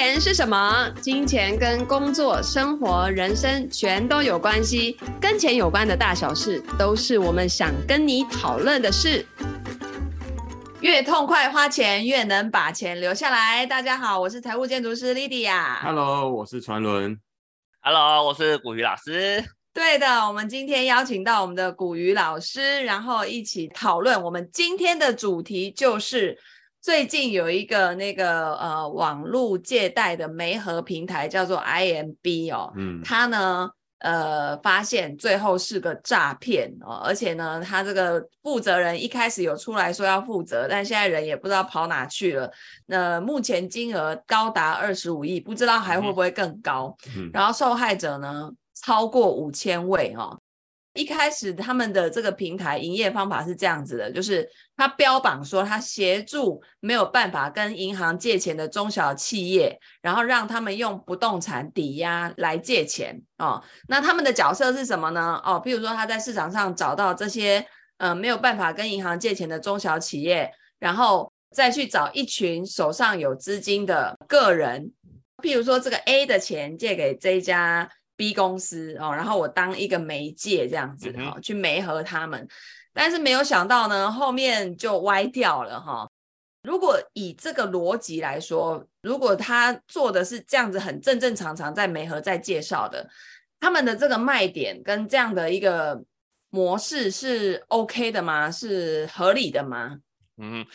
钱是什么？金钱跟工作、生活、人生全都有关系。跟钱有关的大小事，都是我们想跟你讨论的事。越痛快花钱，越能把钱留下来。大家好，我是财务建筑师 Lydia。Hello，我是传伦。Hello，我是古鱼老师。对的，我们今天邀请到我们的古鱼老师，然后一起讨论。我们今天的主题就是。最近有一个那个呃网络借贷的媒合平台叫做 IMB 哦，嗯，它呢呃发现最后是个诈骗哦，而且呢他这个负责人一开始有出来说要负责，但现在人也不知道跑哪去了。那目前金额高达二十五亿，不知道还会不会更高。嗯，然后受害者呢超过五千位哦。一开始他们的这个平台营业方法是这样子的，就是他标榜说他协助没有办法跟银行借钱的中小企业，然后让他们用不动产抵押来借钱哦。那他们的角色是什么呢？哦，譬如说他在市场上找到这些呃没有办法跟银行借钱的中小企业，然后再去找一群手上有资金的个人，譬如说这个 A 的钱借给这一家。B 公司哦，然后我当一个媒介这样子哈、哦，去媒合他们，但是没有想到呢，后面就歪掉了哈、哦。如果以这个逻辑来说，如果他做的是这样子，很正正常常在媒合在介绍的，他们的这个卖点跟这样的一个模式是 OK 的吗？是合理的吗？嗯。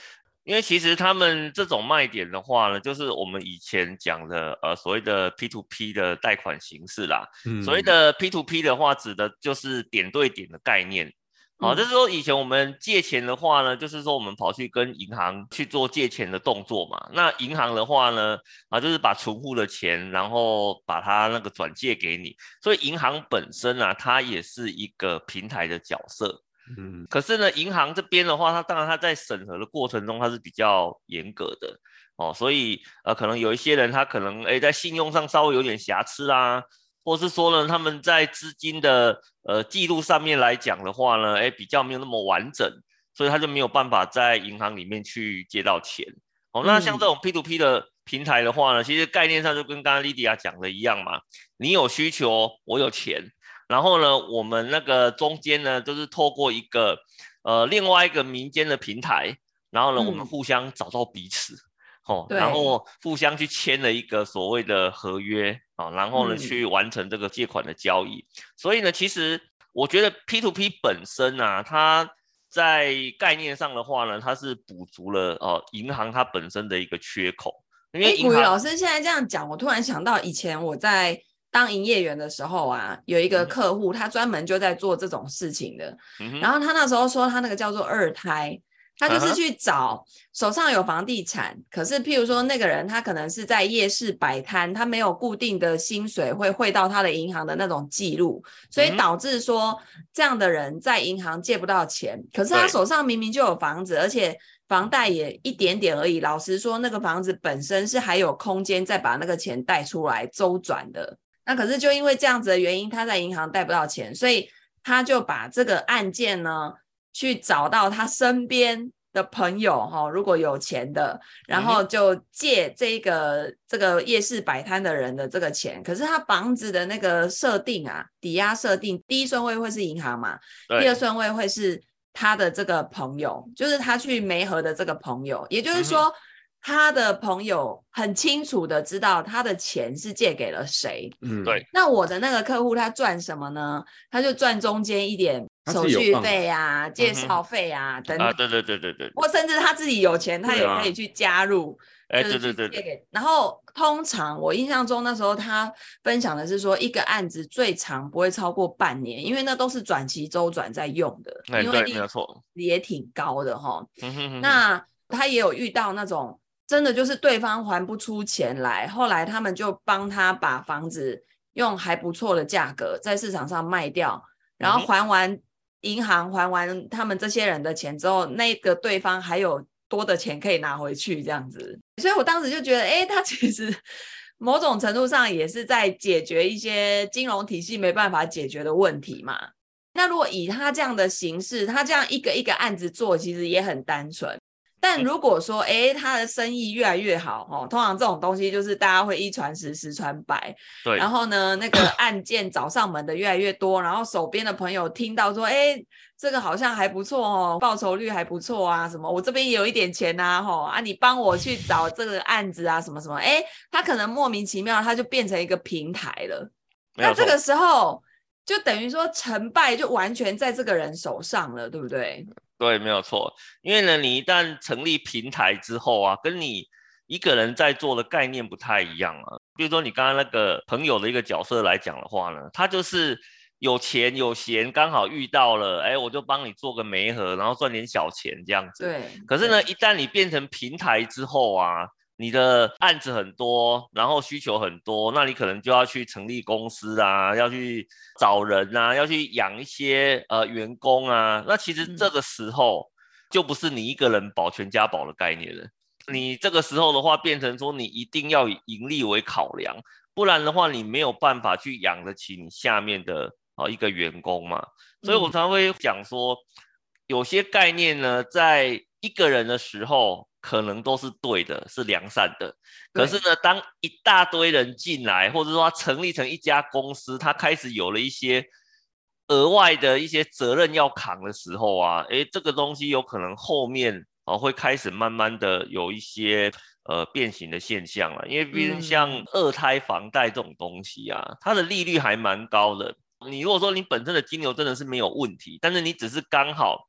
因为其实他们这种卖点的话呢，就是我们以前讲的呃所谓的 P to P 的贷款形式啦。嗯，所谓的 P to P 的话，指的就是点对点的概念。好，就是说以前我们借钱的话呢，就是说我们跑去跟银行去做借钱的动作嘛。那银行的话呢，啊就是把存户的钱，然后把它那个转借给你。所以银行本身啊，它也是一个平台的角色。嗯，可是呢，银行这边的话，它当然它在审核的过程中，它是比较严格的哦，所以呃，可能有一些人他可能诶在信用上稍微有点瑕疵啦，或是说呢，他们在资金的呃记录上面来讲的话呢，诶比较没有那么完整，所以他就没有办法在银行里面去借到钱哦。那像这种 P to P 的平台的话呢，其实概念上就跟刚刚莉迪亚讲的一样嘛，你有需求，我有钱。然后呢，我们那个中间呢，就是透过一个呃另外一个民间的平台，然后呢，我们互相找到彼此，哦，然后互相去签了一个所谓的合约啊，然后呢，去完成这个借款的交易。所以呢，其实我觉得 P to P 本身啊，它在概念上的话呢，它是补足了呃银行它本身的一个缺口。因为古老师现在这样讲，我突然想到以前我在。当营业员的时候啊，有一个客户，他专门就在做这种事情的。嗯、然后他那时候说，他那个叫做二胎，他就是去找手上有房地产，啊、可是譬如说那个人他可能是在夜市摆摊，他没有固定的薪水会汇到他的银行的那种记录，所以导致说这样的人在银行借不到钱。可是他手上明明就有房子，而且房贷也一点点而已。老实说，那个房子本身是还有空间再把那个钱贷出来周转的。那可是就因为这样子的原因，他在银行贷不到钱，所以他就把这个案件呢，去找到他身边的朋友哈，如果有钱的，然后就借这个这个夜市摆摊的人的这个钱。可是他房子的那个设定啊，抵押设定，第一顺位会是银行嘛，第二顺位会是他的这个朋友，就是他去媒河的这个朋友，也就是说。嗯他的朋友很清楚的知道他的钱是借给了谁，嗯，对。那我的那个客户他赚什么呢？他就赚中间一点手续费啊、介绍费啊等等。啊，对对对对对。或甚至他自己有钱，他也可以去加入。哎，对对对。然后通常我印象中那时候他分享的是说，一个案子最长不会超过半年，因为那都是短期周转在用的。哎，对，没有错。也挺高的哈。那他也有遇到那种。真的就是对方还不出钱来，后来他们就帮他把房子用还不错的价格在市场上卖掉，然后还完银行还完他们这些人的钱之后，那个对方还有多的钱可以拿回去这样子。所以我当时就觉得，哎，他其实 某种程度上也是在解决一些金融体系没办法解决的问题嘛。那如果以他这样的形式，他这样一个一个案子做，其实也很单纯。但如果说，哎、欸，他的生意越来越好，哦，通常这种东西就是大家会一传十，十传百。对。然后呢，那个案件找上门的越来越多，然后手边的朋友听到说，哎、欸，这个好像还不错哦，报酬率还不错啊，什么，我这边也有一点钱呐，吼啊，你帮我去找这个案子啊，什么什么，哎、欸，他可能莫名其妙，他就变成一个平台了。那这个时候，就等于说成败就完全在这个人手上了，对不对？对，没有错。因为呢，你一旦成立平台之后啊，跟你一个人在做的概念不太一样啊。比如说你刚刚那个朋友的一个角色来讲的话呢，他就是有钱有闲，刚好遇到了，哎，我就帮你做个媒合，然后赚点小钱这样子。对。可是呢，一旦你变成平台之后啊。你的案子很多，然后需求很多，那你可能就要去成立公司啊，要去找人啊，要去养一些呃员工啊。那其实这个时候就不是你一个人保全家宝的概念了。你这个时候的话，变成说你一定要以盈利为考量，不然的话你没有办法去养得起你下面的啊一个员工嘛。所以我常会讲说，有些概念呢，在一个人的时候。可能都是对的，是良善的。可是呢，当一大堆人进来，或者说他成立成一家公司，他开始有了一些额外的一些责任要扛的时候啊，诶，这个东西有可能后面啊会开始慢慢的有一些呃变形的现象了。因为毕竟像二胎房贷这种东西啊，它的利率还蛮高的。你如果说你本身的金流真的是没有问题，但是你只是刚好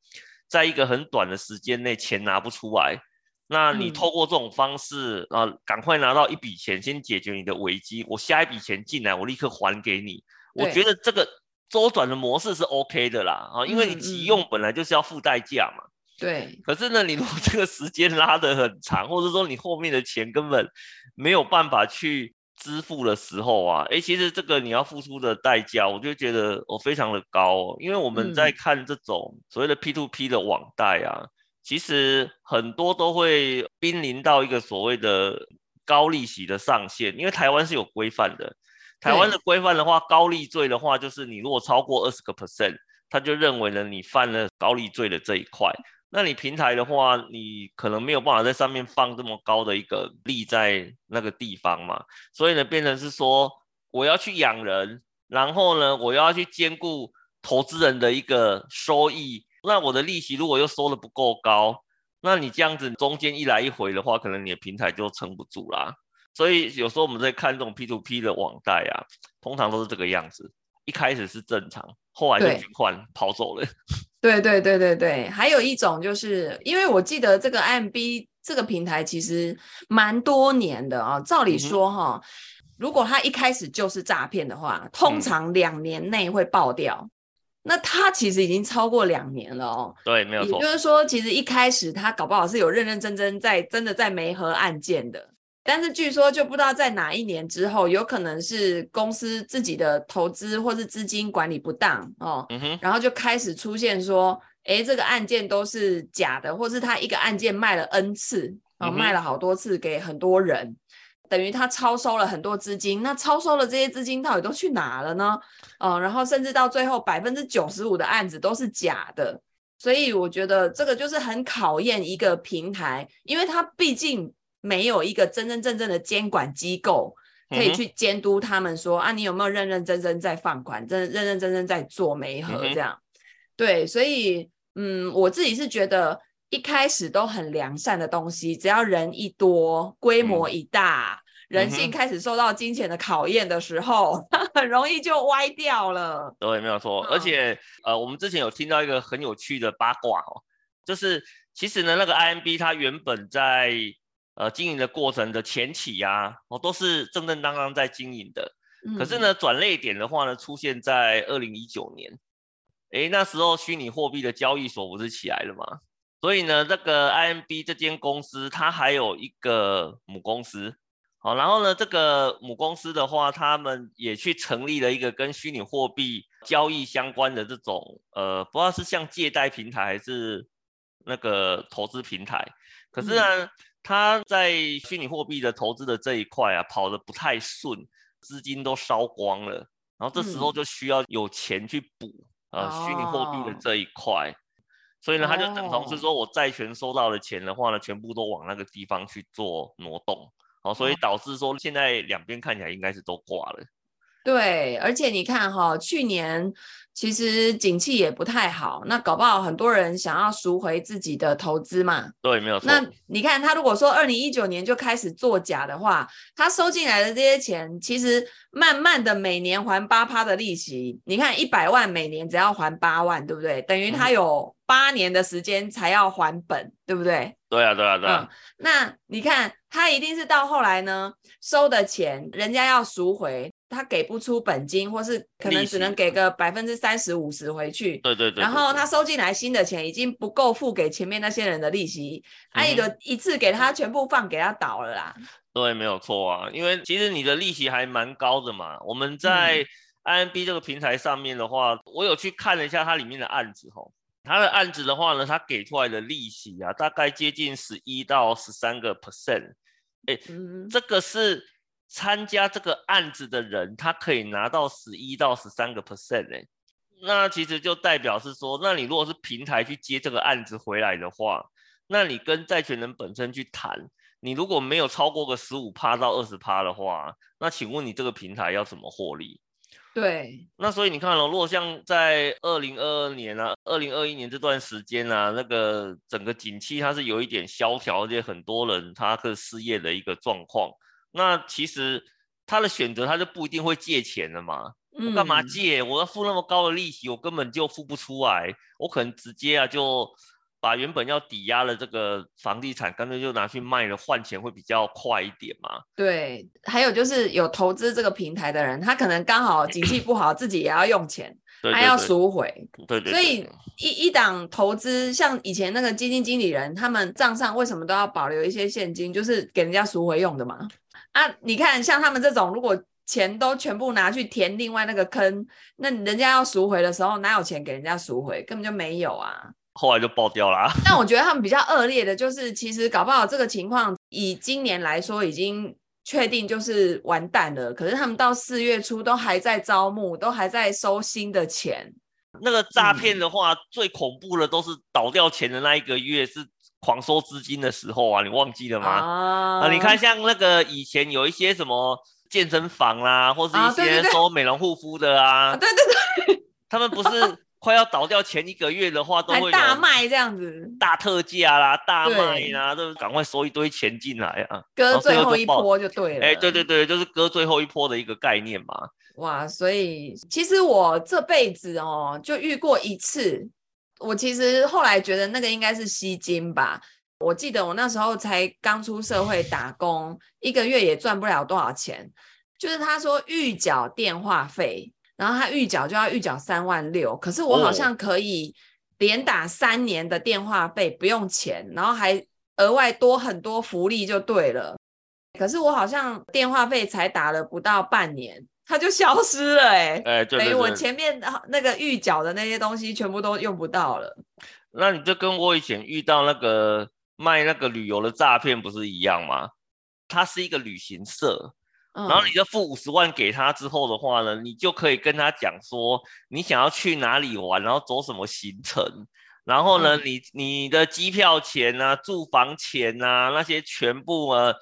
在一个很短的时间内钱拿不出来。那你透过这种方式啊，赶快拿到一笔钱，先解决你的危机。我下一笔钱进来，我立刻还给你。我觉得这个周转的模式是 OK 的啦啊，因为你急用本来就是要付代价嘛。对。可是呢，你如果 这个时间拉得很长，或者说你后面的钱根本没有办法去支付的时候啊，诶，其实这个你要付出的代价，我就觉得我非常的高。因为我们在看这种所谓的 P to P 的网贷啊。其实很多都会濒临到一个所谓的高利息的上限，因为台湾是有规范的。台湾的规范的话，高利罪的话，就是你如果超过二十个 percent，他就认为呢你犯了高利罪的这一块。那你平台的话，你可能没有办法在上面放这么高的一个利在那个地方嘛，所以呢，变成是说我要去养人，然后呢，我要去兼顾投资人的一个收益。那我的利息如果又收得不够高，那你这样子中间一来一回的话，可能你的平台就撑不住啦。所以有时候我们在看这种 P to P 的网贷啊，通常都是这个样子，一开始是正常，后来就循环跑走了。对对对对对，还有一种就是，因为我记得这个 IMB 这个平台其实蛮多年的啊、哦，照理说哈、哦嗯，如果他一开始就是诈骗的话，通常两年内会爆掉。嗯那他其实已经超过两年了哦，对，没有错。也就是说，其实一开始他搞不好是有认认真真在真的在媒合案件的，但是据说就不知道在哪一年之后，有可能是公司自己的投资或是资金管理不当哦，嗯哼，然后就开始出现说，哎，这个案件都是假的，或是他一个案件卖了 N 次，啊、卖了好多次给很多人。等于他超收了很多资金，那超收了这些资金到底都去哪了呢？嗯，然后甚至到最后百分之九十五的案子都是假的，所以我觉得这个就是很考验一个平台，因为它毕竟没有一个真真正正的监管机构可以去监督他们说、嗯、啊，你有没有认认真真在放款，真认认真真在做媒合这样、嗯？对，所以嗯，我自己是觉得。一开始都很良善的东西，只要人一多，规模一大，嗯、人性开始受到金钱的考验的时候，嗯、很容易就歪掉了。对，没有错。而且，呃，我们之前有听到一个很有趣的八卦哦，就是其实呢，那个 IMB 它原本在呃经营的过程的前期呀，哦，都是正正当当在经营的。嗯、可是呢，转类点的话呢，出现在二零一九年，诶，那时候虚拟货币的交易所不是起来了吗？所以呢，这个 IMB 这间公司，它还有一个母公司，好，然后呢，这个母公司的话，他们也去成立了一个跟虚拟货币交易相关的这种，呃，不知道是像借贷平台还是那个投资平台。可是呢，他在虚拟货币的投资的这一块啊，跑得不太顺，资金都烧光了，然后这时候就需要有钱去补，呃，虚拟货币的这一块。所以呢，他就等同是说我债权收到的钱的话呢，全部都往那个地方去做挪动，好，所以导致说现在两边看起来应该是都挂了。对，而且你看哈，去年其实景气也不太好，那搞不好很多人想要赎回自己的投资嘛。对，没有错。那你看他如果说二零一九年就开始作假的话，他收进来的这些钱，其实慢慢的每年还八趴的利息，你看一百万每年只要还八万，对不对？等于他有八年的时间才要还本，对不对？对啊，对啊，对啊。嗯，那你看他一定是到后来呢，收的钱人家要赎回。他给不出本金，或是可能只能给个百分之三十五十回去。对对对。然后他收进来新的钱已经不够付给前面那些人的利息，阿姨的一次给他全部放给他倒了啦。对，没有错啊，因为其实你的利息还蛮高的嘛。我们在 IMB 这个平台上面的话，嗯、我有去看了一下它里面的案子吼，它的案子的话呢，它给出来的利息啊，大概接近十一到十三个 percent。哎，嗯、这个是。参加这个案子的人，他可以拿到十一到十三个 percent 哎，那其实就代表是说，那你如果是平台去接这个案子回来的话，那你跟债权人本身去谈，你如果没有超过个十五趴到二十趴的话，那请问你这个平台要怎么获利？对，那所以你看了，如果像在二零二二年啊、二零二一年这段时间啊，那个整个景气它是有一点萧条，而且很多人他是失业的一个状况。那其实他的选择，他就不一定会借钱了嘛。我干嘛借？我要付那么高的利息，我根本就付不出来。我可能直接啊，就把原本要抵押的这个房地产，干脆就拿去卖了，换钱会比较快一点嘛。对，还有就是有投资这个平台的人，他可能刚好景气不好，自己也要用钱，他要赎回。对对。所以一一档投资，像以前那个基金经理人，他们账上为什么都要保留一些现金，就是给人家赎回用的嘛。啊，你看，像他们这种，如果钱都全部拿去填另外那个坑，那人家要赎回的时候，哪有钱给人家赎回？根本就没有啊。后来就爆掉了。但我觉得他们比较恶劣的就是，其实搞不好这个情况以今年来说，已经确定就是完蛋了。可是他们到四月初都还在招募，都还在收新的钱。那个诈骗的话，嗯、最恐怖的都是倒掉钱的那一个月是。狂收资金的时候啊，你忘记了吗？啊，啊，你看像那个以前有一些什么健身房啦，或是一些收美容护肤的啊，啊，对对对，他们不是快要倒掉前一个月的话，都会大卖这样子，大特价啦，大卖啦，都赶快收一堆钱进来啊，割最后一波就对了。哎，对对对，就是割最后一波的一个概念嘛。哇，所以其实我这辈子哦，就遇过一次。我其实后来觉得那个应该是吸金吧。我记得我那时候才刚出社会打工，一个月也赚不了多少钱。就是他说预缴电话费，然后他预缴就要预缴三万六，可是我好像可以连打三年的电话费不用钱，然后还额外多很多福利就对了。可是我好像电话费才打了不到半年。它就消失了、欸，哎，哎，等于我前面那个预缴的那些东西全部都用不到了。那你就跟我以前遇到那个卖那个旅游的诈骗不是一样吗？它是一个旅行社，嗯、然后你就付五十万给他之后的话呢，你就可以跟他讲说你想要去哪里玩，然后走什么行程，然后呢，嗯、你你的机票钱啊、住房钱啊那些全部啊。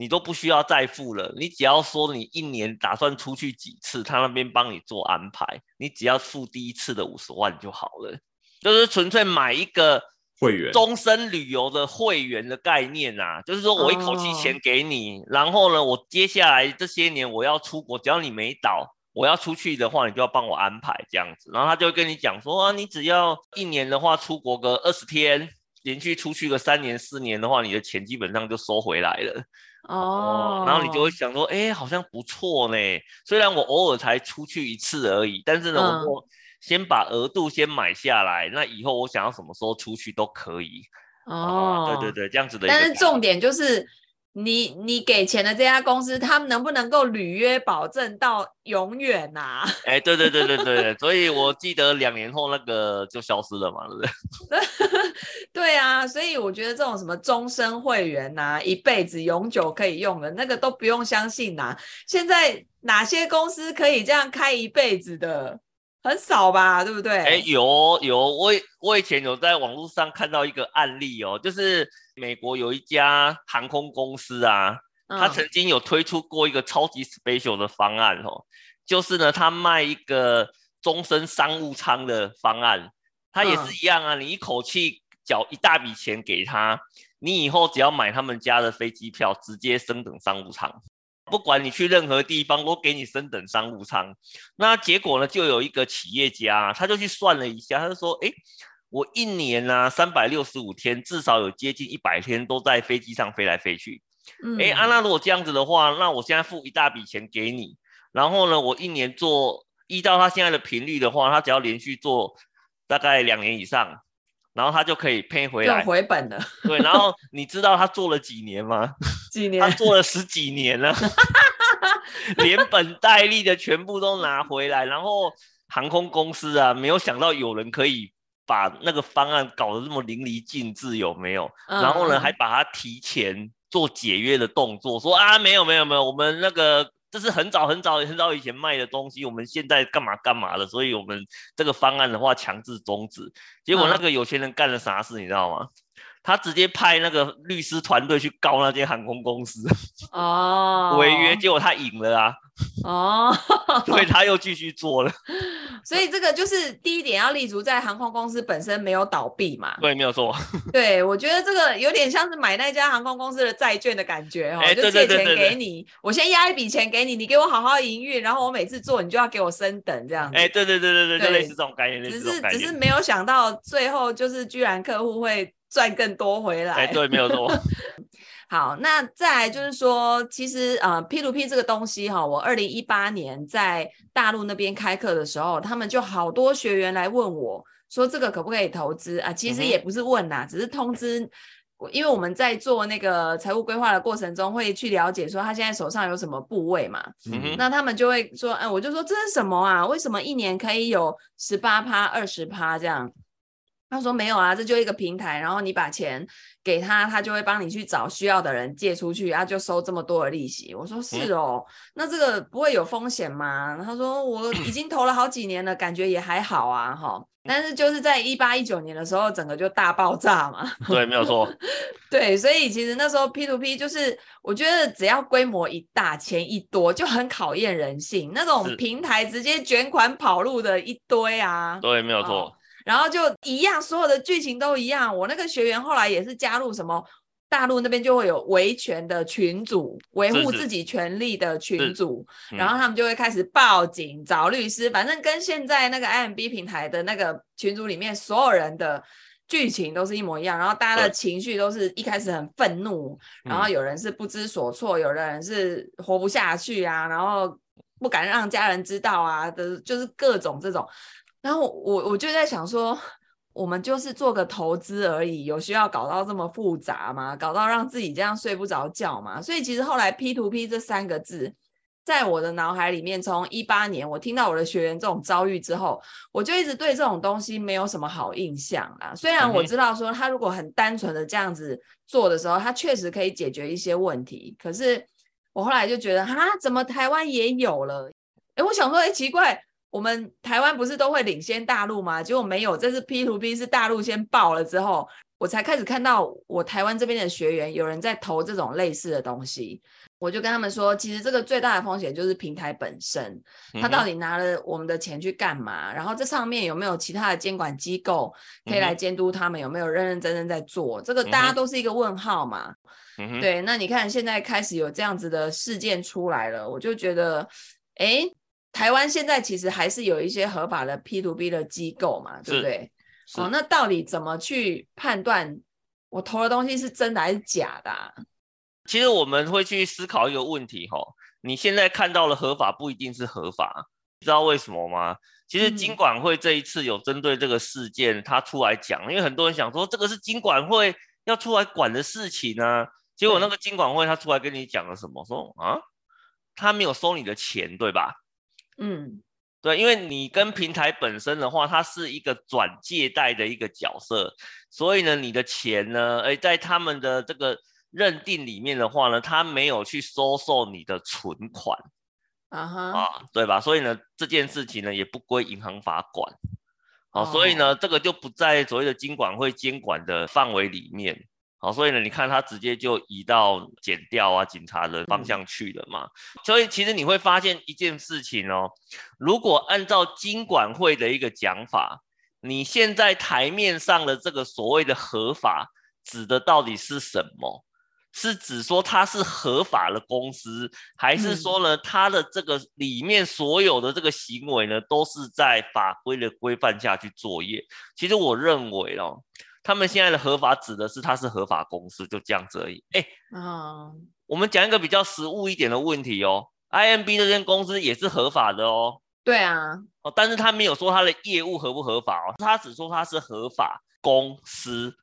你都不需要再付了，你只要说你一年打算出去几次，他那边帮你做安排，你只要付第一次的五十万就好了，就是纯粹买一个会员终身旅游的会员的概念啊，就是说我一口气钱给你，然后呢，我接下来这些年我要出国，只要你没倒，我要出去的话，你就要帮我安排这样子，然后他就会跟你讲说啊，你只要一年的话出国个二十天，连续出去个三年四年的话，你的钱基本上就收回来了。哦，然后你就会想说，哎，好像不错呢。虽然我偶尔才出去一次而已，但是呢，嗯、我先把额度先买下来，那以后我想要什么时候出去都可以。哦，哦，对对对，这样子的。但是重点就是。你你给钱的这家公司，他们能不能够履约保证到永远呐、啊？哎、欸，对对对对对，所以我记得两年后那个就消失了嘛，对不对？对啊，所以我觉得这种什么终身会员呐、啊，一辈子永久可以用的那个都不用相信呐、啊。现在哪些公司可以这样开一辈子的？很少吧，对不对？哎，有有，我我以前有在网络上看到一个案例哦，就是美国有一家航空公司啊，他曾经有推出过一个超级 special 的方案哦，就是呢，他卖一个终身商务舱的方案，他也是一样啊，你一口气缴一大笔钱给他。你以后只要买他们家的飞机票，直接升等商务舱，不管你去任何地方，都给你升等商务舱。那结果呢，就有一个企业家，他就去算了一下，他就说：“哎，我一年呢、啊，三百六十五天，至少有接近一百天都在飞机上飞来飞去。嗯、哎，安娜，如果这样子的话，那我现在付一大笔钱给你，然后呢，我一年做依照他现在的频率的话，他只要连续做大概两年以上。”然后他就可以配回来，回本了。对，然后你知道他做了几年吗？几年？他做了十几年了，连本带利的全部都拿回来。然后航空公司啊，没有想到有人可以把那个方案搞得这么淋漓尽致，有没有？嗯、然后呢，还把它提前做解约的动作，说啊，没有没有没有，我们那个。这是很早很早很早以前卖的东西，我们现在干嘛干嘛的，所以我们这个方案的话强制终止。结果那个有钱人干了啥事，你知道吗？他直接派那个律师团队去告那间航空公司，哦，违约，结果他赢了啊，哦，所以他又继续做了。所以这个就是第一点要立足在航空公司本身没有倒闭嘛。对，没有错。对，我觉得这个有点像是买那家航空公司的债券的感觉哈，就借钱给你，我先押一笔钱给你，你给我好好营运，然后我每次做你就要给我升等这样子。哎，对对对对对，就类似这种概念。只是只是没有想到最后就是居然客户会。赚更多回来，哎，对，没有错。好，那再来就是说，其实呃，P to P 这个东西哈，我二零一八年在大陆那边开课的时候，他们就好多学员来问我，说这个可不可以投资啊？其实也不是问呐、只是通知，因为我们在做那个财务规划的过程中，会去了解说他现在手上有什么部位嘛。嗯哼，那他们就会说，哎，我就说这是什么啊？为什么一年可以有十八趴、二十趴这样？他说没有啊，这就一个平台，然后你把钱给他，他就会帮你去找需要的人借出去，然后就收这么多的利息。我说是哦，嗯、那这个不会有风险吗？他说我已经投了好几年了，感觉也还好啊，哈。但是就是在一八一九年的时候，整个就大爆炸嘛。对，没有错。对，所以其实那时候 P to P 就是，我觉得只要规模一大，钱一多，就很考验人性。那种平台直接卷款跑路的一堆啊。对，没有错。哦然后就一样，所有的剧情都一样。我那个学员后来也是加入什么大陆那边就会有维权的群组，维护自己权利的群组，然后他们就会开始报警找律师，反正跟现在那个 IMB 平台的那个群组里面所有人的剧情都是一模一样。然后大家的情绪都是一开始很愤怒，然后有人是不知所措，有的人是活不下去啊，然后不敢让家人知道啊的，就是各种这种。然后我我就在想说，我们就是做个投资而已，有需要搞到这么复杂吗？搞到让自己这样睡不着觉吗？所以其实后来 P to P 这三个字，在我的脑海里面，从一八年我听到我的学员这种遭遇之后，我就一直对这种东西没有什么好印象啦。虽然我知道说他如果很单纯的这样子做的时候，他确实可以解决一些问题，可是我后来就觉得，哈，怎么台湾也有了？诶，我想说，诶，奇怪。我们台湾不是都会领先大陆吗？结果没有，这是 P to P 是大陆先爆了之后，我才开始看到我台湾这边的学员有人在投这种类似的东西。我就跟他们说，其实这个最大的风险就是平台本身，他到底拿了我们的钱去干嘛？然后这上面有没有其他的监管机构可以来监督他们有没有认认真真在做？这个大家都是一个问号嘛。对，那你看现在开始有这样子的事件出来了，我就觉得，诶。台湾现在其实还是有一些合法的 P to B 的机构嘛，对不对？哦，那到底怎么去判断我投的东西是真的还是假的啊？其实我们会去思考一个问题哈，你现在看到了合法不一定是合法，知道为什么吗？其实金管会这一次有针对这个事件，他出来讲，因为很多人想说这个是金管会要出来管的事情呢，结果那个金管会他出来跟你讲了什么？说啊，他没有收你的钱，对吧？嗯，对，因为你跟平台本身的话，它是一个转借贷的一个角色，所以呢，你的钱呢，哎，在他们的这个认定里面的话呢，他没有去收受你的存款，啊哈啊，对吧？所以呢，这件事情呢也不归银行法管，好、哦，所以呢，这个就不在所谓的金管会监管的范围里面。好，所以呢，你看他直接就移到剪掉啊、警察的方向去了嘛。嗯、所以其实你会发现一件事情哦，如果按照金管会的一个讲法，你现在台面上的这个所谓的合法，指的到底是什么？是指说它是合法的公司，还是说呢，它的这个里面所有的这个行为呢，都是在法规的规范下去作业？其实我认为哦。他们现在的合法指的是它是合法公司，就这样子而已。哎，啊，我们讲一个比较实务一点的问题哦，IMB 这间公司也是合法的哦。对啊，哦，但是他没有说他的业务合不合法哦，他只说他是合法公司。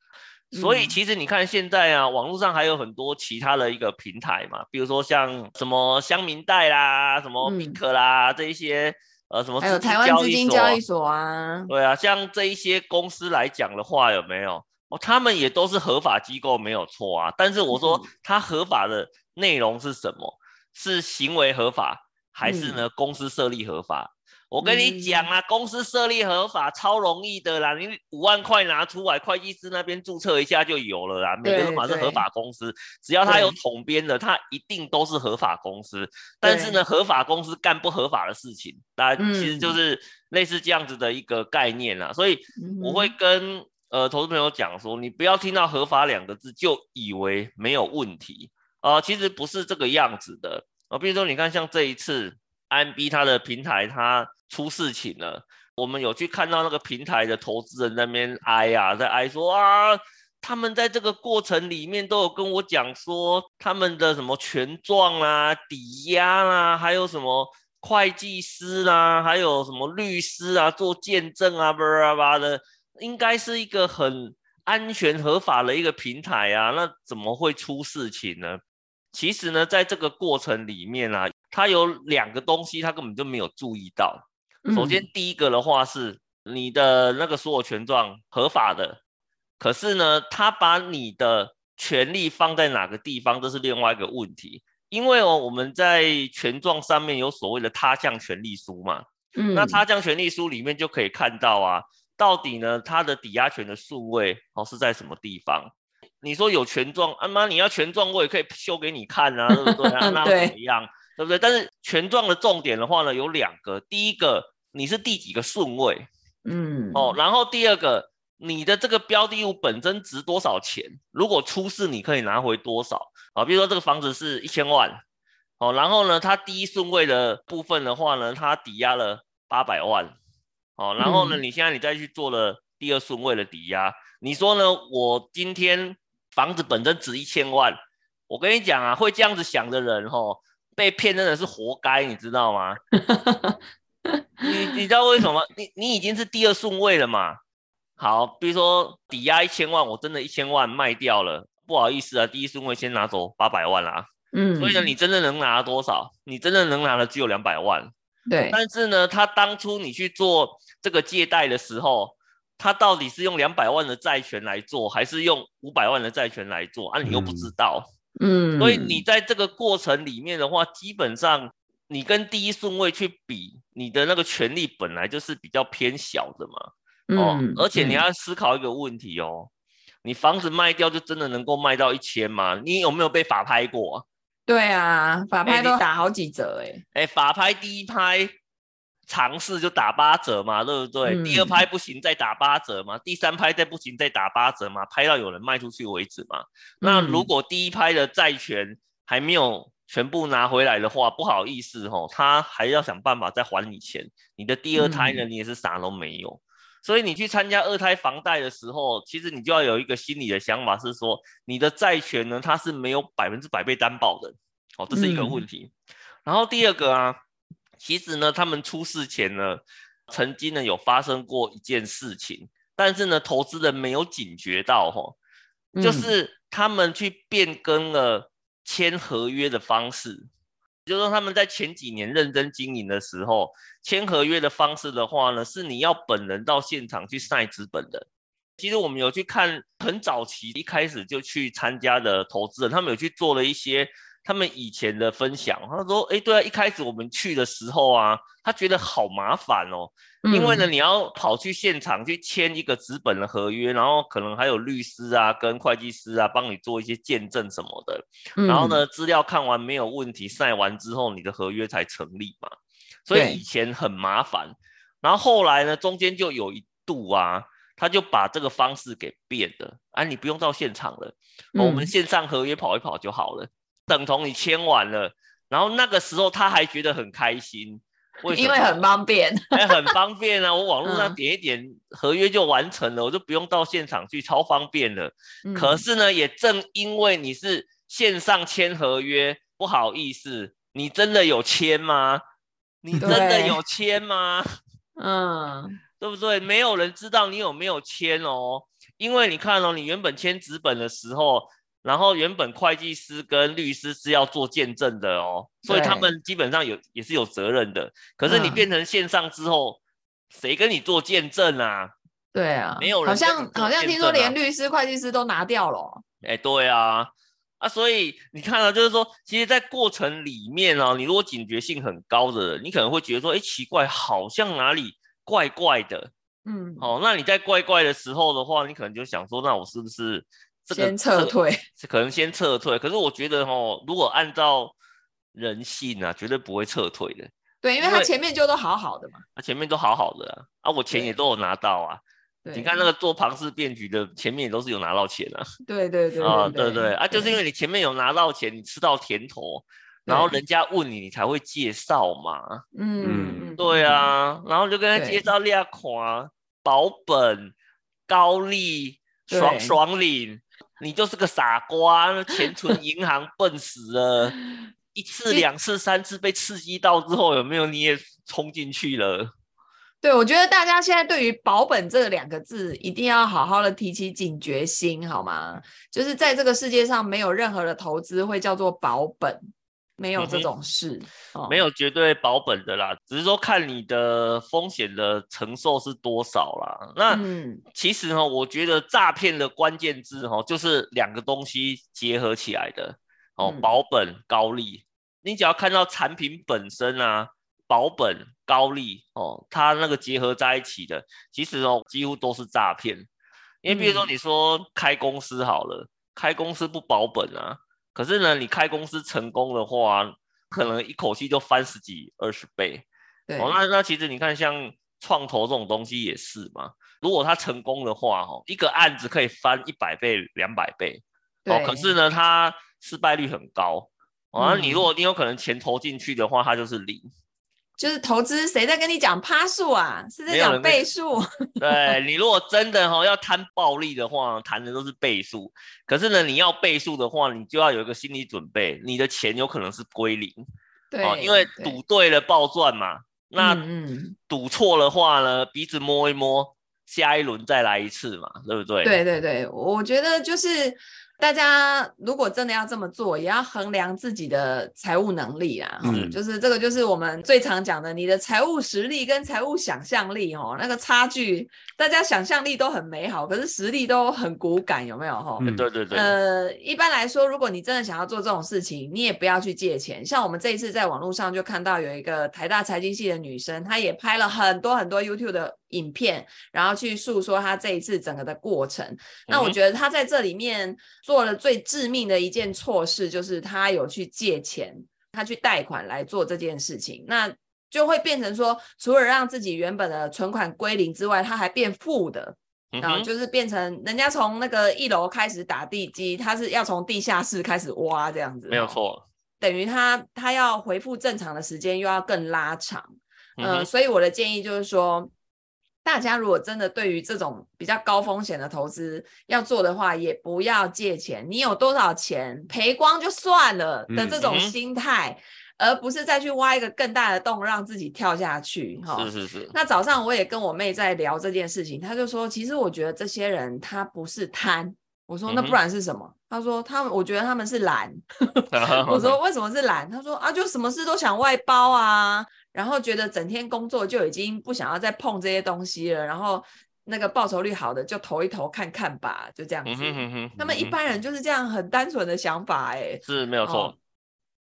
所以其实你看现在啊，网络上还有很多其他的一个平台嘛，比如说像什么乡民贷啦，什么 Pick 啦，这一些。呃，什么？还有台湾资金交易所啊？对啊，像这一些公司来讲的话，有没有？哦，他们也都是合法机构，没有错啊。但是我说，它合法的内容是什么？嗯、是行为合法，还是呢？公司设立合法？嗯我跟你讲啊，公司设立合法超容易的啦，你五万块拿出来，会计师那边注册一下就有了啦。每个都是合法公司，只要他有统编的，他一定都是合法公司。但是呢，合法公司干不合法的事情，那其实就是类似这样子的一个概念啦。所以我会跟呃投资朋友讲说，你不要听到合法两个字就以为没有问题啊，呃，其实不是这个样子的啊。比如说，你看像这一次。IMB 它的平台它出事情了，我们有去看到那个平台的投资人那边哀啊，在哀说啊，他们在这个过程里面都有跟我讲说，他们的什么权状啊、抵押啊，还有什么会计师啊，还有什么律师啊做见证啊，巴拉巴拉的，应该是一个很安全合法的一个平台啊，那怎么会出事情呢？其实呢，在这个过程里面啊。他有两个东西，他根本就没有注意到。首先，第一个的话是你的那个所有权状合法的，可是呢，他把你的权利放在哪个地方，这是另外一个问题。因为哦，我们在权状上面有所谓的他项权利书嘛，嗯，那他项权利书里面就可以看到啊，到底呢，他的抵押权的数位哦是在什么地方？你说有权状，啊妈，你要权状，我也可以修给你看啊，对不对？那怎么样？对不对？但是权状的重点的话呢，有两个。第一个，你是第几个顺位？嗯，哦，然后第二个，你的这个标的物本身值多少钱？如果出事，你可以拿回多少？啊，比如说这个房子是一千万，哦，然后呢，它第一顺位的部分的话呢，它抵押了八百万，哦，然后呢，你现在你再去做了第二顺位的抵押，你说呢？我今天房子本身值一千万，我跟你讲啊，会这样子想的人，哦，被骗真的是活该，你知道吗？你你知道为什么？你你已经是第二顺位了嘛？好，比如说抵押一千万，我真的一千万卖掉了，不好意思啊，第一顺位先拿走八百万啦。嗯，所以呢，你真的能拿多少？你真的能拿的只有两百万。对，但是呢，他当初你去做这个借贷的时候，他到底是用两百万的债权来做，还是用五百万的债权来做？啊，你又不知道。嗯嗯，所以你在这个过程里面的话，基本上你跟第一顺位去比，你的那个权利本来就是比较偏小的嘛，哦，嗯、而且你要思考一个问题哦，你房子卖掉就真的能够卖到一千吗？你有没有被法拍过？对啊，法拍都打好几折哎、欸，哎，法拍第一拍。尝试就打八折嘛，对不对？嗯、第二拍不行再打八折嘛，第三拍再不行再打八折嘛，拍到有人卖出去为止嘛。嗯、那如果第一拍的债权还没有全部拿回来的话，不好意思吼，他还要想办法再还你钱。你的第二胎呢，你也是啥都没有。嗯、所以你去参加二胎房贷的时候，其实你就要有一个心理的想法是说，你的债权呢，它是没有百分之百被担保的。哦，这是一个问题。嗯、然后第二个啊。其实呢，他们出事前呢，曾经呢有发生过一件事情，但是呢，投资人没有警觉到吼，就是他们去变更了签合约的方式，就是说他们在前几年认真经营的时候，签合约的方式的话呢，是你要本人到现场去晒资本的。其实我们有去看很早期一开始就去参加的投资人，他们有去做了一些。他们以前的分享，他说：“哎，对啊，一开始我们去的时候啊，他觉得好麻烦哦，因为呢，你要跑去现场去签一个纸本的合约，然后可能还有律师啊跟会计师啊帮你做一些见证什么的，然后呢，资料看完没有问题，晒完之后你的合约才成立嘛，所以以前很麻烦。然后后来呢，中间就有一度啊，他就把这个方式给变了，啊，你不用到现场了，我们线上合约跑一跑就好了。”等同你签完了，然后那个时候他还觉得很开心，为？因为很方便，欸、很方便啊！我网络上点一点合约就完成了，嗯、我就不用到现场去，超方便了。嗯、可是呢，也正因为你是线上签合约，不好意思，你真的有签吗？你真的有签吗？嗯，对不对？没有人知道你有没有签哦，因为你看哦，你原本签纸本的时候。然后原本会计师跟律师是要做见证的哦，所以他们基本上有也是有责任的。可是你变成线上之后，谁跟你做见证啊？对啊，没有人。好像好像听说连律师、会计师都拿掉了。哎，对啊，啊，所以你看到就是说，其实，在过程里面哦，你如果警觉性很高的人，你可能会觉得说，哎，奇怪，好像哪里怪怪的。嗯，好，那你在怪怪的时候的话，你可能就想说，那我是不是？先撤退，是可能先撤退。可是我觉得哦，如果按照人性啊，绝对不会撤退的。对，因为他前面就都好好的嘛。他前面都好好的啊，啊，我钱也都有拿到啊。你看那个做庞氏骗局的，前面也都是有拿到钱啊。对对对啊，对对啊，就是因为你前面有拿到钱，你吃到甜头，然后人家问你，你才会介绍嘛。嗯，对啊，然后就跟他介绍利亚款保本、高利、爽爽领。你就是个傻瓜，钱存银行笨死了，一次、两次、三次被刺激到之后，有没有你也冲进去了？对，我觉得大家现在对于保本这两个字，一定要好好的提起警觉心，好吗？就是在这个世界上，没有任何的投资会叫做保本。没有这种事，嗯哦、没有绝对保本的啦，只是说看你的风险的承受是多少啦。那、嗯、其实哈，我觉得诈骗的关键字哈，就是两个东西结合起来的哦，嗯、保本高利。你只要看到产品本身啊，保本高利哦，它那个结合在一起的，其实哦，几乎都是诈骗。因为比如说你说开公司好了，嗯、开公司不保本啊。可是呢，你开公司成功的话，可能一口气就翻十几、二十倍。对，哦，那那其实你看，像创投这种东西也是嘛。如果他成功的话，哦，一个案子可以翻一百倍、两百倍。对。哦，可是呢，它失败率很高。哦，那你如果你有可能钱投进去的话，它就是零。就是投资，谁在跟你讲趴数啊？是在讲倍数。对，你如果真的哈要贪暴利的话，谈的都是倍数。可是呢，你要倍数的话，你就要有一个心理准备，你的钱有可能是归零。对，哦，因为赌对了暴赚嘛。那赌错的话呢，鼻子摸一摸，下一轮再来一次嘛，对不对？对对对，我觉得就是。大家如果真的要这么做，也要衡量自己的财务能力啊。嗯，就是这个，就是我们最常讲的，你的财务实力跟财务想象力哦，那个差距，大家想象力都很美好，可是实力都很骨感，有没有？哈，嗯，对对对。呃，一般来说，如果你真的想要做这种事情，你也不要去借钱。像我们这一次在网络上就看到有一个台大财经系的女生，她也拍了很多很多 YouTube 的。影片，然后去诉说他这一次整个的过程。那我觉得他在这里面做了最致命的一件错事，就是他有去借钱，他去贷款来做这件事情，那就会变成说，除了让自己原本的存款归零之外，他还变负的，然后就是变成人家从那个一楼开始打地基，他是要从地下室开始挖这样子，没有错，等于他他要恢复正常的时间又要更拉长，嗯、呃，所以我的建议就是说。大家如果真的对于这种比较高风险的投资要做的话，也不要借钱。你有多少钱赔光就算了的这种心态，嗯、而不是再去挖一个更大的洞让自己跳下去。哈，是是是。那早上我也跟我妹在聊这件事情，她就说，其实我觉得这些人他不是贪。我说那不然是什么？她、嗯、说他们，我觉得他们是懒。我说为什么是懒？她说啊，就什么事都想外包啊。然后觉得整天工作就已经不想要再碰这些东西了，然后那个报酬率好的就投一投看看吧，就这样子。那么一般人就是这样很单纯的想法，哎，是没有错。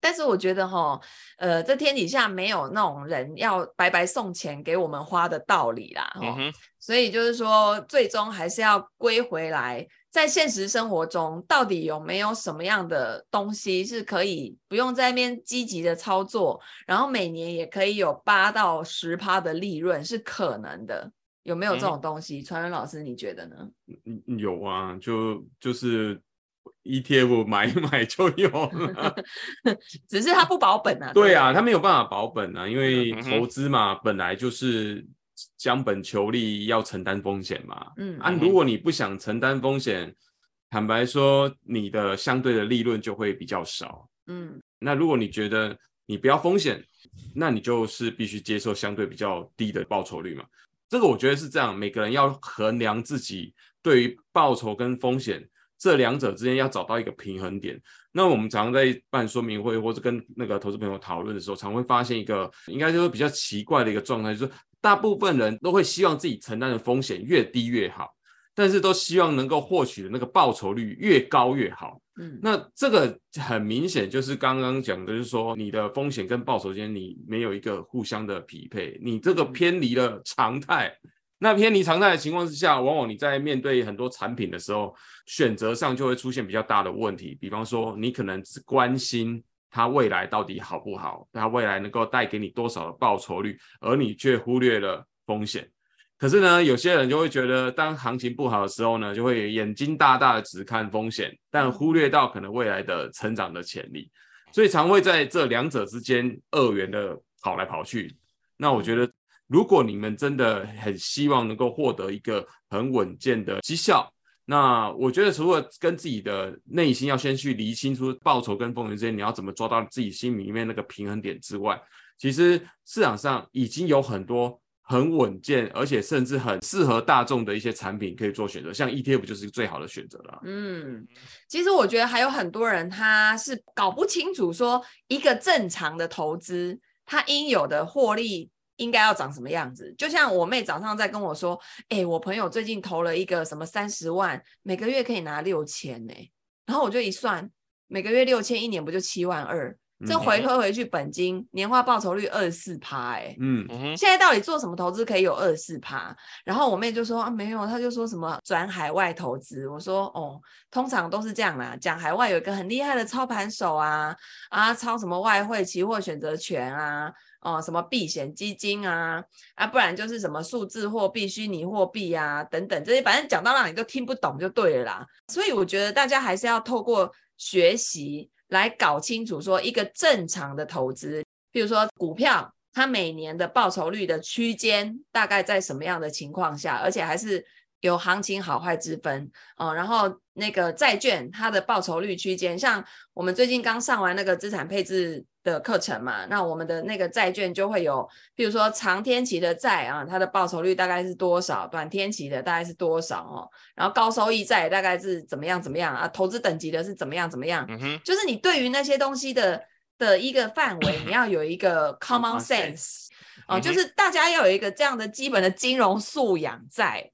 但是我觉得哈，呃，这天底下没有那种人要白白送钱给我们花的道理啦，哈、嗯，所以就是说，最终还是要归回来，在现实生活中，到底有没有什么样的东西是可以不用在那边积极的操作，然后每年也可以有八到十趴的利润是可能的？有没有这种东西？传、嗯、人老师，你觉得呢？有啊，就就是。ETF 买一买就有了，只是它不保本啊。对啊，它没有办法保本啊，因为投资嘛，本来就是将本求利，要承担风险嘛。嗯啊，如果你不想承担风险，坦白说，你的相对的利润就会比较少。嗯，那如果你觉得你不要风险，那你就是必须接受相对比较低的报酬率嘛。这个我觉得是这样，每个人要衡量自己对于报酬跟风险。这两者之间要找到一个平衡点。那我们常常在办说明会或者跟那个投资朋友讨论的时候，常会发现一个应该就是比较奇怪的一个状态，就是大部分人都会希望自己承担的风险越低越好，但是都希望能够获取的那个报酬率越高越好。嗯，那这个很明显就是刚刚讲的，就是说你的风险跟报酬间你没有一个互相的匹配，你这个偏离了常态。那偏离常态的情况之下，往往你在面对很多产品的时候，选择上就会出现比较大的问题。比方说，你可能只关心它未来到底好不好，它未来能够带给你多少的报酬率，而你却忽略了风险。可是呢，有些人就会觉得，当行情不好的时候呢，就会眼睛大大的只看风险，但忽略到可能未来的成长的潜力，所以常会在这两者之间二元的跑来跑去。那我觉得。如果你们真的很希望能够获得一个很稳健的绩效，那我觉得除了跟自己的内心要先去厘清出报酬跟风险之间，你要怎么抓到自己心里面那个平衡点之外，其实市场上已经有很多很稳健，而且甚至很适合大众的一些产品可以做选择，像 ETF 就是最好的选择了。嗯，其实我觉得还有很多人他是搞不清楚说一个正常的投资，它应有的获利。应该要长什么样子？就像我妹早上在跟我说：“哎、欸，我朋友最近投了一个什么三十万，每个月可以拿六千呢。”然后我就一算，每个月六千，一年不就七万二？这回推回去，本金、嗯、年化报酬率二十四趴，哎，嗯，现在到底做什么投资可以有二十四趴？然后我妹就说：“啊，没有。”她就说什么转海外投资。我说：“哦，通常都是这样啦，讲海外有一个很厉害的操盘手啊，啊，操什么外汇、期货、选择权啊。”哦，什么避险基金啊，啊，不然就是什么数字货币、虚拟货币啊，等等这些，反正讲到让你都听不懂就对了啦。所以我觉得大家还是要透过学习来搞清楚，说一个正常的投资，比如说股票，它每年的报酬率的区间大概在什么样的情况下，而且还是有行情好坏之分哦。然后那个债券，它的报酬率区间，像我们最近刚上完那个资产配置。的课程嘛，那我们的那个债券就会有，比如说长天期的债啊，它的报酬率大概是多少？短天期的大概是多少哦？然后高收益债大概是怎么样怎么样啊？投资等级的是怎么样怎么样？嗯，就是你对于那些东西的的一个范围，你要有一个 common sense 哦，就是大家要有一个这样的基本的金融素养在，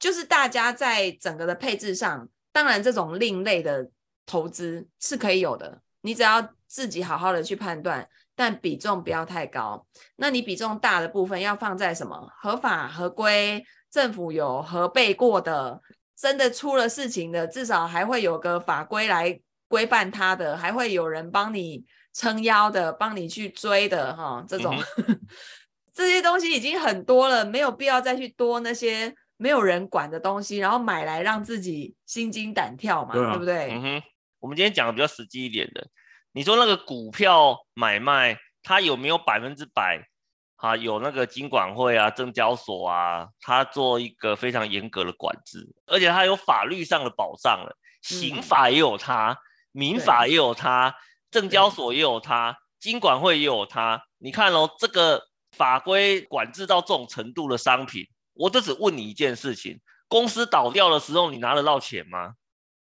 就是大家在整个的配置上，当然这种另类的投资是可以有的，你只要。自己好好的去判断，但比重不要太高。那你比重大的部分要放在什么？合法合规，政府有核备过的，真的出了事情的，至少还会有个法规来规范它的，还会有人帮你撑腰的，帮你去追的，哈，这种、嗯、这些东西已经很多了，没有必要再去多那些没有人管的东西，然后买来让自己心惊胆跳嘛，对，啊、对不对？嗯哼，我们今天讲的比较实际一点的。你说那个股票买卖，它有没有百分之百啊？有那个金管会啊、证交所啊，它做一个非常严格的管制，而且它有法律上的保障了，刑法也有它，民法也有它，证交所也有它，金管会也有它。你看哦，这个法规管制到这种程度的商品，我就只问你一件事情：公司倒掉的时候，你拿得到钱吗？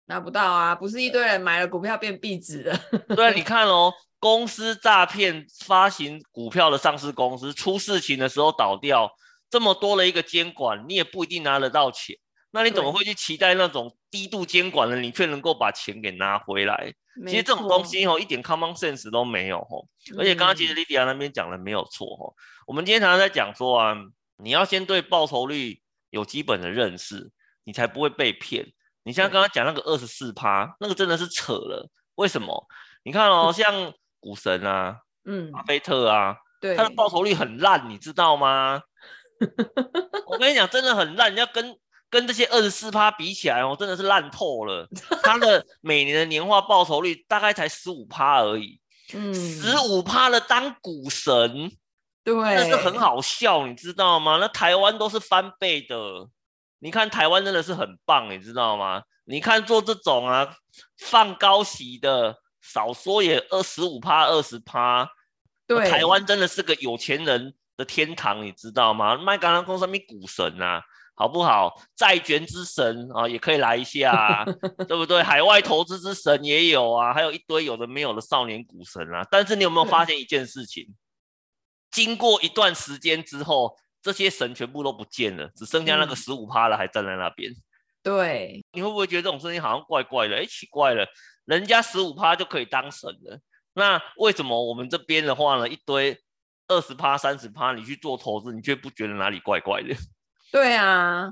拿不到啊，不是一堆人买了股票变壁纸的。对，你看哦，公司诈骗发行股票的上市公司出事情的时候倒掉，这么多的一个监管，你也不一定拿得到钱。那你怎么会去期待那种低度监管的，你却能够把钱给拿回来？其实这种东西哦，一点 common sense 都没有哦。而且刚刚其实莉迪亚那边讲的没有错哦。我们今天常常在讲说啊，你要先对报酬率有基本的认识，你才不会被骗。你像刚刚讲那个二十四趴，那个真的是扯了。为什么？你看哦，像股神啊，嗯，巴菲特啊，对，他的报酬率很烂，你知道吗？我跟你讲，真的很烂，你要跟。跟这些二十四趴比起来哦，真的是烂透了。他的 每年的年化报酬率大概才十五趴而已，嗯，十五趴的当股神，对，那是很好笑，你知道吗？那台湾都是翻倍的。你看台湾真的是很棒，你知道吗？你看做这种啊，放高息的，少说也二十五趴、二十趴，对，台湾真的是个有钱人的天堂，你知道吗？麦刚刚公上面股神啊。好不好？债券之神啊，也可以来一下，啊，对不对？海外投资之神也有啊，还有一堆有的没有的少年股神啊。但是你有没有发现一件事情？经过一段时间之后，这些神全部都不见了，只剩下那个十五趴了，还站在那边。对，你会不会觉得这种事情好像怪怪的？哎，奇怪了，人家十五趴就可以当神了，那为什么我们这边的话呢？一堆二十趴、三十趴，你去做投资，你却不觉得哪里怪怪的？对啊，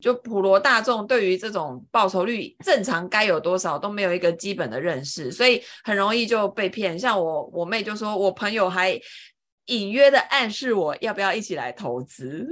就普罗大众对于这种报酬率正常该有多少都没有一个基本的认识，所以很容易就被骗。像我我妹就说，我朋友还隐约的暗示我要不要一起来投资。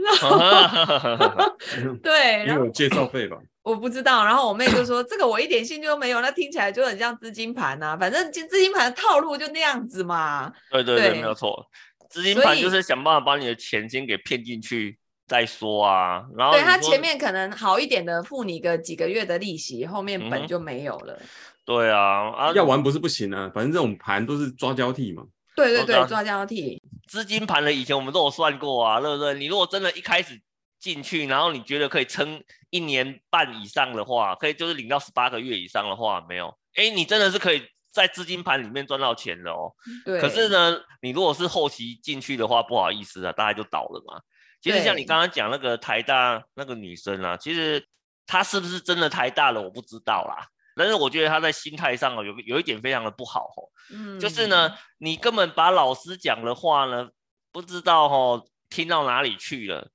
对，然后有介绍费吧？我不知道。然后我妹就说，这个我一点兴趣都没有，那听起来就很像资金盘呐、啊，反正资金盘的套路就那样子嘛。对对对，对没有错，资金盘就是想办法把你的钱先给骗进去。再说啊，然后对他前面可能好一点的付你个几个月的利息，后面本就没有了。嗯、对啊，啊要玩不是不行啊，反正这种盘都是抓交替嘛。对对对，抓交替。资金盘的以前我们都有算过啊，对不对？你如果真的一开始进去，然后你觉得可以撑一年半以上的话，可以就是领到十八个月以上的话，没有，哎，你真的是可以在资金盘里面赚到钱的哦。对。可是呢，你如果是后期进去的话，不好意思啊，大概就倒了嘛。其实像你刚刚讲那个台大那个女生啊，其实她是不是真的台大了，我不知道啦。但是我觉得他在心态上有有一点非常的不好哦，嗯，就是呢，你根本把老师讲的话呢，不知道哦，听到哪里去了。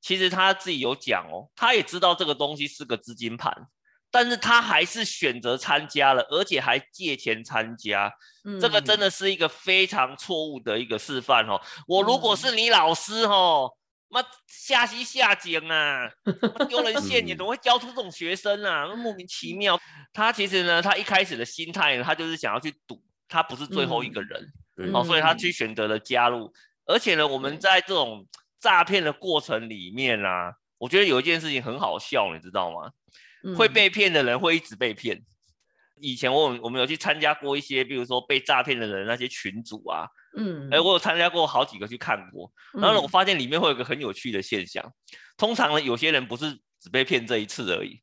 其实他自己有讲哦，他也知道这个东西是个资金盘，但是他还是选择参加了，而且还借钱参加，嗯，这个真的是一个非常错误的一个示范哦。我如果是你老师哦。妈下西下井啊！丢人现眼，怎么会教出这种学生啊？莫名其妙。他其实呢，他一开始的心态呢，他就是想要去赌，他不是最后一个人，嗯、哦，所以他去选择了加入。而且呢，我们在这种诈骗的过程里面啊，我觉得有一件事情很好笑，你知道吗？嗯、会被骗的人会一直被骗。以前我我们有去参加过一些，比如说被诈骗的人那些群组啊。嗯，哎、欸，我有参加过好几个去看过，然后呢，我发现里面会有一个很有趣的现象。嗯、通常呢，有些人不是只被骗这一次而已，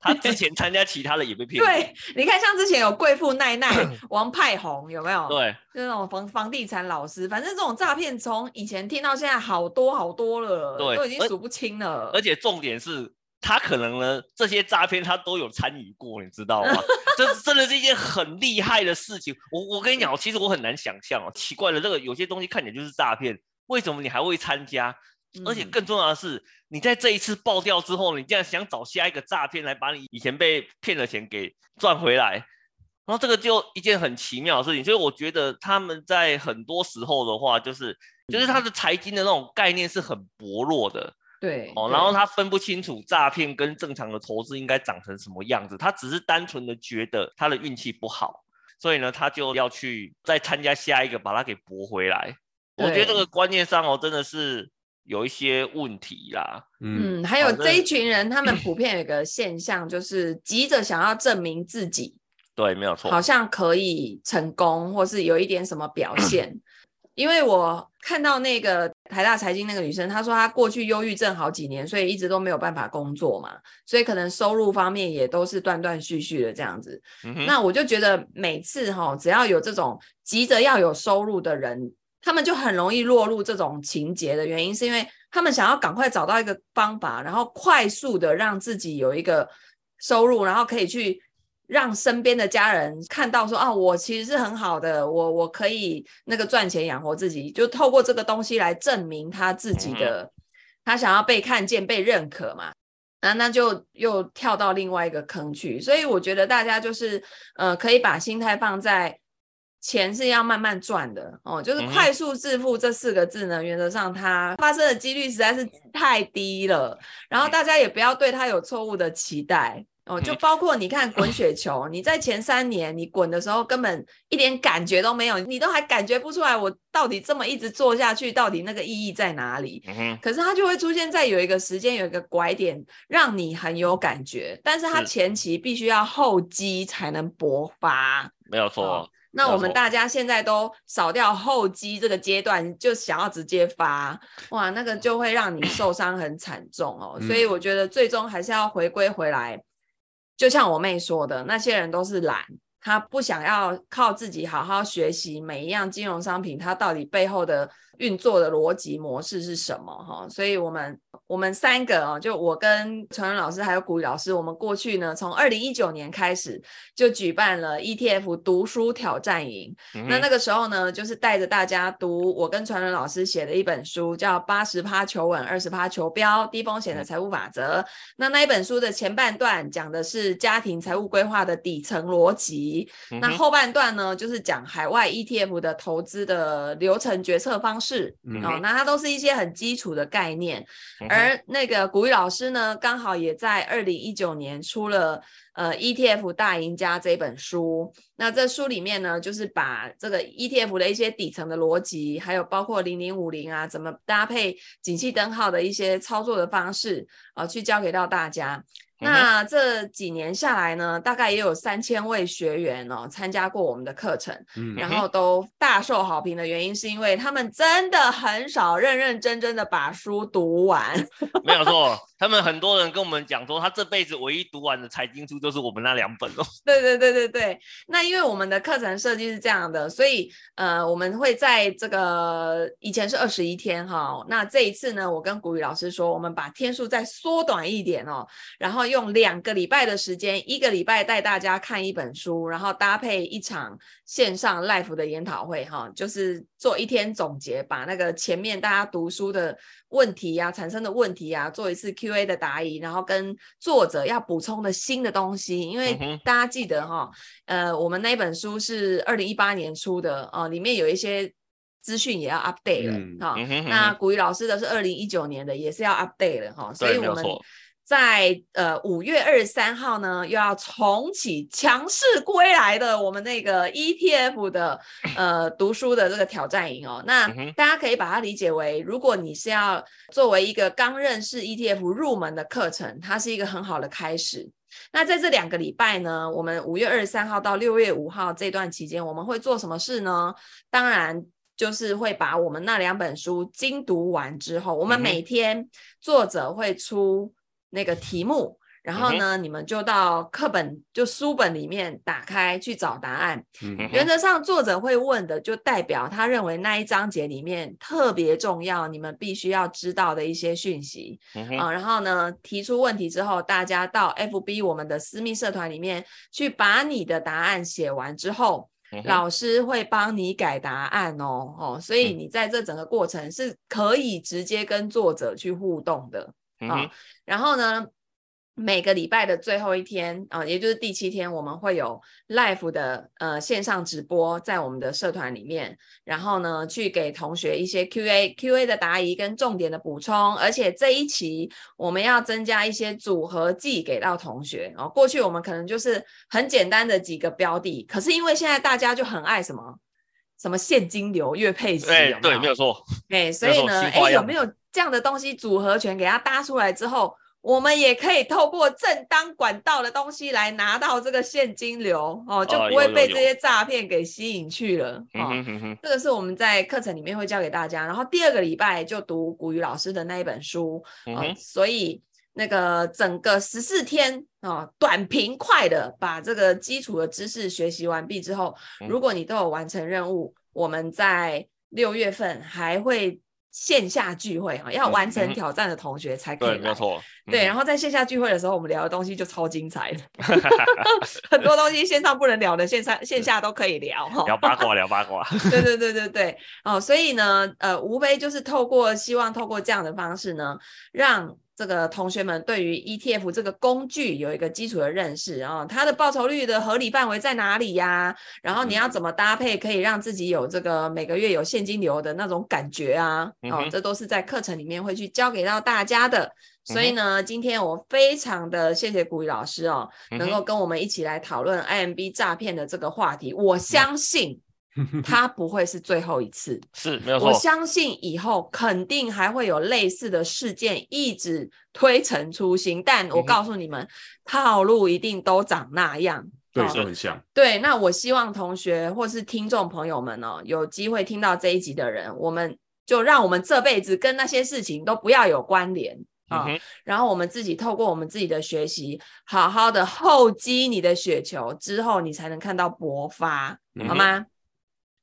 他之前参加其他的也被骗。对，你看，像之前有贵妇奈奈、王派红，有没有？对，就那种房房地产老师，反正这种诈骗从以前听到现在好多好多了，对，都已经数不清了。而且重点是。他可能呢，这些诈骗他都有参与过，你知道吗？这真的是一件很厉害的事情。我我跟你讲，其实我很难想象哦，奇怪了，这个有些东西看起来就是诈骗，为什么你还会参加？而且更重要的是，你在这一次爆掉之后，你竟然想找下一个诈骗来把你以前被骗的钱给赚回来，然后这个就一件很奇妙的事情。所以我觉得他们在很多时候的话，就是就是他的财经的那种概念是很薄弱的。对哦，然后他分不清楚诈骗跟正常的投资应该长成什么样子，他只是单纯的觉得他的运气不好，所以呢，他就要去再参加下一个，把它给博回来。我觉得这个观念上哦，真的是有一些问题啦。嗯，还有这一群人，他们普遍有一个现象，就是急着想要证明自己，对，没有错，好像可以成功，或是有一点什么表现。因为我看到那个台大财经那个女生，她说她过去忧郁症好几年，所以一直都没有办法工作嘛，所以可能收入方面也都是断断续续的这样子。嗯、那我就觉得每次哈，只要有这种急着要有收入的人，他们就很容易落入这种情节的原因，是因为他们想要赶快找到一个方法，然后快速的让自己有一个收入，然后可以去让身边的家人看到说啊，我其实是很好的，我我可以那个赚钱养活自己，就透过这个东西来证明他自己的，他想要被看见、被认可嘛。那那就又跳到另外一个坑去，所以我觉得大家就是呃，可以把心态放在钱是要慢慢赚的。哦，就是快速致富这四个字呢，原则上它发生的几率实在是太低了，然后大家也不要对它有错误的期待。哦，就包括你看滚雪球，你在前三年你滚的时候根本一点感觉都没有，你都还感觉不出来我到底这么一直做下去，到底那个意义在哪里？嗯，可是它就会出现在有一个时间有一个拐点，让你很有感觉，但是它前期必须要厚积才能薄发。没有错。哦，那我们大家现在都少掉厚积这个阶段，就想要直接发，哇，那个就会让你受伤很惨重哦。所以我觉得最终还是要回归回来。就像我妹说的，那些人都是懒，他不想要靠自己好好学习每一样金融商品，它到底背后的运作的逻辑模式是什么？哈，所以我们。我们三个哦，就我跟传仁老师还有古雨老师，我们过去呢，从二零一九年开始就举办了 ETF 读书挑战营。嗯、那那个时候呢，就是带着大家读我跟传仁老师写的一本书，叫《八十趴求稳，二十趴求标，低风险的财务法则》。那那一本书的前半段讲的是家庭财务规划的底层逻辑，嗯、那后半段呢，就是讲海外 ETF 的投资的流程决策方式。嗯、哦，那它都是一些很基础的概念。嗯而那个古雨老师呢，刚好也在二零一九年出了呃 ETF 大赢家这本书。那这书里面呢，就是把这个 ETF 的一些底层的逻辑，还有包括零零五零啊，怎么搭配景气灯号的一些操作的方式啊、去教给到大家。那这几年下来呢，大概也有三千位学员哦参加过我们的课程，嗯，然后都大受好评的原因是因为他们真的很少认认真真的把书读完，没有错，他们很多人跟我们讲说，他这辈子唯一读完的财经书就是我们那两本哦。对对对对对，那因为我们的课程设计是这样的，所以呃，我们会在这个以前是二十一天哈，那这一次呢，我跟古雨老师说，我们把天数再缩短一点哦，然后。用两个礼拜的时间，一个礼拜带大家看一本书，然后搭配一场线上 live 的研讨会，哈，就是做一天总结，把那个前面大家读书的问题呀、啊、产生的问题啊，做一次 Q&A 的答疑，然后跟作者要补充的新的东西，因为大家记得哈，呃，我们那本书是二零一八年出的哦、呃，里面有一些资讯也要 update 了哈。那古雨老师的是二零一九年的，也是要 update 了哈，所以我们。在呃五月二十三号呢，又要重启强势归来的我们那个 ETF 的呃读书的这个挑战营哦。那大家可以把它理解为，如果你是要作为一个刚认识 ETF 入门的课程，它是一个很好的开始。那在这两个礼拜呢，我们五月二十三号到六月五号这段期间，我们会做什么事呢？当然就是会把我们那两本书精读完之后，我们每天作者会出。那个题目，然后呢，嗯、你们就到课本就书本里面打开去找答案。嗯、原则上，作者会问的，就代表他认为那一章节里面特别重要，你们必须要知道的一些讯息。嗯、啊，然后呢，提出问题之后，大家到 FB 我们的私密社团里面去把你的答案写完之后，嗯、老师会帮你改答案哦。哦，所以你在这整个过程是可以直接跟作者去互动的。啊、哦，然后呢，每个礼拜的最后一天啊、呃，也就是第七天，我们会有 live 的呃线上直播在我们的社团里面，然后呢，去给同学一些 QA QA 的答疑跟重点的补充，而且这一期我们要增加一些组合技给到同学哦。过去我们可能就是很简单的几个标的，可是因为现在大家就很爱什么什么现金流、月配息，对对，没有错，哎，所以呢，哎，有没有？这样的东西组合拳给它搭出来之后，我们也可以透过正当管道的东西来拿到这个现金流哦，就不会被这些诈骗给吸引去了。哦，这个是我们在课程里面会教给大家。然后第二个礼拜就读古雨老师的那一本书，哦，所以那个整个十四天哦，短平快的把这个基础的知识学习完毕之后，如果你都有完成任务，我们在六月份还会。线下聚会哈，要完成挑战的同学才可以嗯。对，没错。对，然后在线下聚会的时候，我们聊的东西就超精彩的，很多东西线上不能聊的，线上线下都可以聊哈。聊八卦，聊八卦。对对对对对，哦，所以呢，呃，无非就是透过希望透过这样的方式呢，让。这个同学们对于 ETF 这个工具有一个基础的认识啊，它的报酬率的合理范围在哪里呀？然后你要怎么搭配，可以让自己有这个每个月有现金流的那种感觉啊？哦，这都是在课程里面会去教给到大家的。所以呢，今天我非常的谢谢古雨老师哦，能够跟我们一起来讨论 IMB 诈骗的这个话题。我相信。它不会是最后一次，是没有错。我相信以后肯定还会有类似的事件一直推陈出新，但我告诉你们，嗯、套路一定都长那样，对，是很像。对，那我希望同学或是听众朋友们哦，有机会听到这一集的人，我们就让我们这辈子跟那些事情都不要有关联啊、嗯，然后我们自己透过我们自己的学习，好好的厚积你的雪球，之后你才能看到勃发，好吗？嗯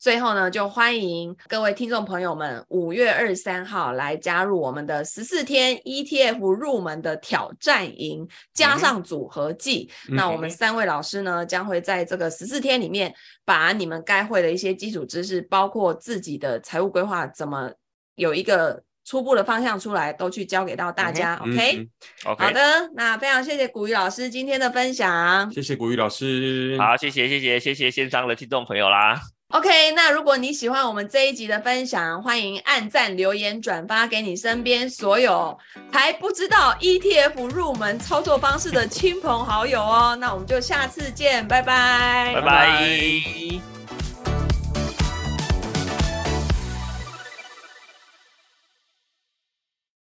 最后呢，就欢迎各位听众朋友们，五月二十三号来加入我们的十四天 ETF 入门的挑战营，加上组合技。嗯、那我们三位老师呢，将会在这个十四天里面，把你们该会的一些基础知识，包括自己的财务规划怎么有一个初步的方向出来，都去教给到大家。嗯、OK，嗯 okay 好的，那非常谢谢古雨老师今天的分享，谢谢古雨老师，好，谢谢谢谢谢谢线上的听众朋友啦。OK，那如果你喜欢我们这一集的分享，欢迎按赞、留言、转发给你身边所有还不知道 ETF 入门操作方式的亲朋好友哦。那我们就下次见，拜拜，拜拜。